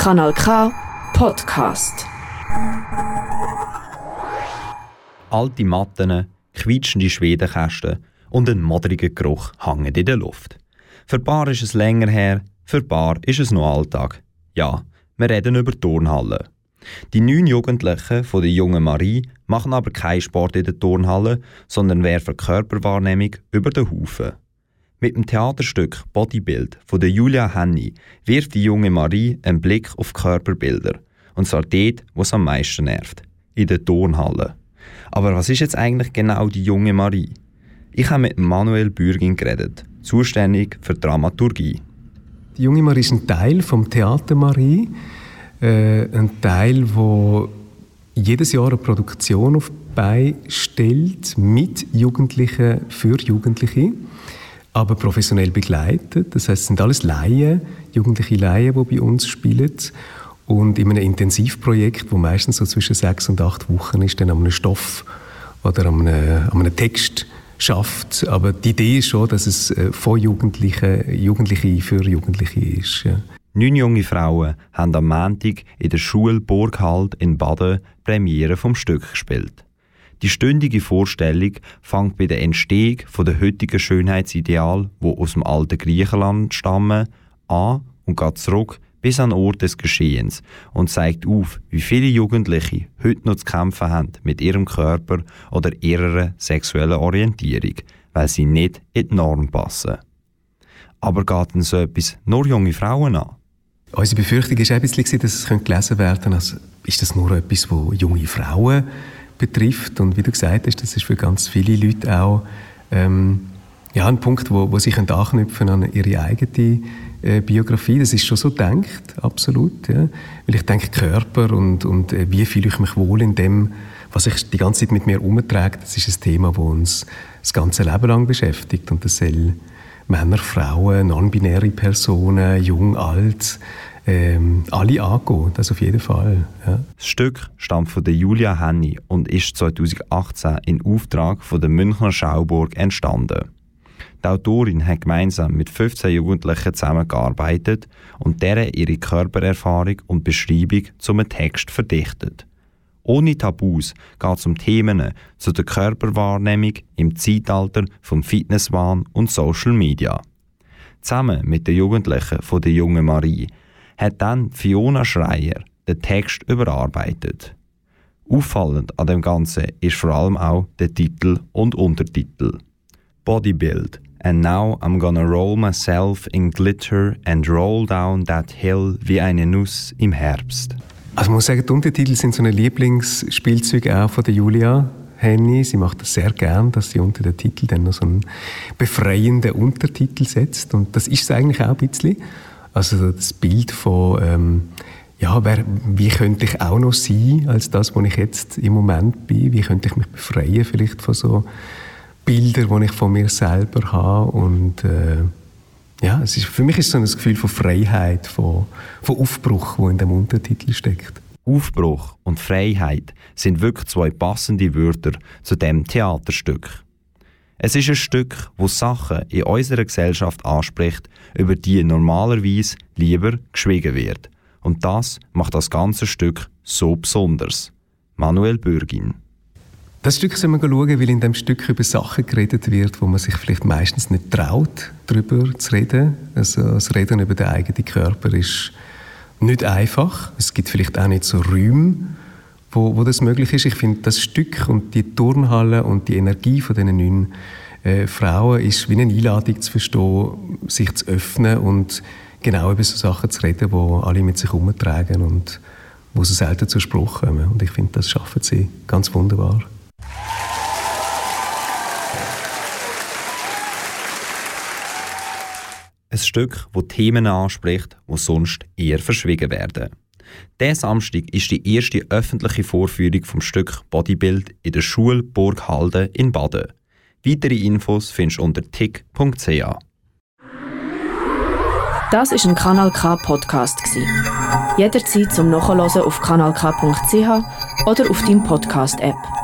Kanal K Podcast. Alte Matten, quietschende Schwedenkästen und ein modriger Geruch hängen in der Luft. Für paar ist es länger her, für paar ist es noch Alltag. Ja, wir reden über Turnhallen. Die neun Jugendlichen von der jungen Marie machen aber keinen Sport in der Turnhalle, sondern werfen Körperwahrnehmung über den Haufen. Mit dem Theaterstück Bodybuild von der Julia Henny wirft die junge Marie einen Blick auf Körperbilder. Und zwar dort, wo es am meisten nervt. In der Turnhalle. Aber was ist jetzt eigentlich genau die junge Marie? Ich habe mit Manuel Bürgin geredet, zuständig für Dramaturgie. Die junge Marie ist ein Teil vom Theater Marie. Äh, ein Teil, wo jedes Jahr eine Produktion auf die stellt mit Jugendlichen für Jugendliche aber professionell begleitet. Das heißt, es sind alles Laien, jugendliche Laien, die bei uns spielen. Und in einem Intensivprojekt, wo meistens so zwischen sechs und acht Wochen ist, dann an einem Stoff oder an einem, an einem Text schafft. Aber die Idee ist schon, dass es äh, von Jugendlichen, Jugendliche für Jugendliche ist. Ja. Neun junge Frauen haben am Montag in der Schule Burghalt in Baden Premiere vom Stück gespielt. Die stündige Vorstellung fängt bei der Entstehung der heutigen Schönheitsideal, wo aus dem alten Griechenland stammen, an und geht zurück bis an den Ort des Geschehens und zeigt auf, wie viele Jugendliche heute noch zu kämpfen haben mit ihrem Körper oder ihrer sexuellen Orientierung, weil sie nicht in die Norm passen. Aber geht denn so etwas nur junge Frauen an? Unsere Befürchtung war dass es gelesen werden könnte, also ist das nur etwas, wo junge Frauen betrifft. Und wie du gesagt hast, das ist für ganz viele Leute auch ähm, ja, ein Punkt, wo, wo sie anknüpfen an ihre eigene äh, Biografie. Das ist schon so denkt, absolut. Ja. Weil ich denke, Körper und, und äh, wie fühle ich mich wohl in dem, was ich die ganze Zeit mit mir umtrage, das ist ein Thema, das uns das ganze Leben lang beschäftigt. Und das soll Männer, Frauen, non-binäre Personen, jung, alt, ähm, alle angehen, das auf jeden Fall. Ja. Das Stück stammt von der Julia Henny und ist 2018 in Auftrag von der Münchner Schauburg entstanden. Die Autorin hat gemeinsam mit 15 Jugendlichen zusammengearbeitet und deren ihre Körpererfahrung und Beschreibung zum Text verdichtet. Ohne Tabus geht es um Themen zu der Körperwahrnehmung im Zeitalter vom Fitnesswahn und Social Media. Zusammen mit den Jugendlichen von der jungen Marie hat dann Fiona Schreier den Text überarbeitet. Auffallend an dem Ganzen ist vor allem auch der Titel und Untertitel. Bodybuild. And now I'm gonna roll myself in glitter and roll down that hill wie eine Nuss im Herbst. Also ich muss sagen, die Untertitel sind so ein Lieblingsspielzeug auch von der Julia Henny. Sie macht das sehr gern, dass sie unter den Titel dann noch so einen befreienden Untertitel setzt. Und das ist es eigentlich auch ein bisschen. Also das Bild von, ähm, ja, wer, wie könnte ich auch noch sein als das, wo ich jetzt im Moment bin? Wie könnte ich mich befreien vielleicht von so Bildern, die ich von mir selber habe? Und äh, ja, es ist, für mich ist es so ein Gefühl von Freiheit, von, von Aufbruch, wo in dem Untertitel steckt. Aufbruch und Freiheit sind wirklich zwei passende Wörter zu dem Theaterstück. Es ist ein Stück, wo Sachen in unserer Gesellschaft anspricht, über die normalerweise lieber geschwiegen wird. Und das macht das ganze Stück so besonders. Manuel Bürgin. Das Stück soll man schauen, weil in dem Stück über Sachen geredet wird, wo man sich vielleicht meistens nicht traut, darüber zu reden. Also das Reden über den eigenen Körper ist nicht einfach. Es gibt vielleicht auch nicht so Räume, wo, wo das möglich ist. Ich finde, das Stück und die Turnhalle und die Energie von diesen neun äh, Frauen ist wie eine Einladung zu verstehen, sich zu öffnen und genau über so Sachen zu reden, die alle mit sich herumtragen und wo sie selten zur Spruch kommen. Und ich finde, das schaffen sie ganz wunderbar. Ein Stück, das Themen anspricht, die sonst eher verschwiegen werden. Der Samstag ist die erste öffentliche Vorführung vom Stück Bodybuild in der Schule Burg Halden in Baden. Weitere Infos findest du unter tick.ch. Das ist ein Kanal K Podcast Jederzeit zum Nachhören auf kanalk.ch oder auf deinem Podcast App.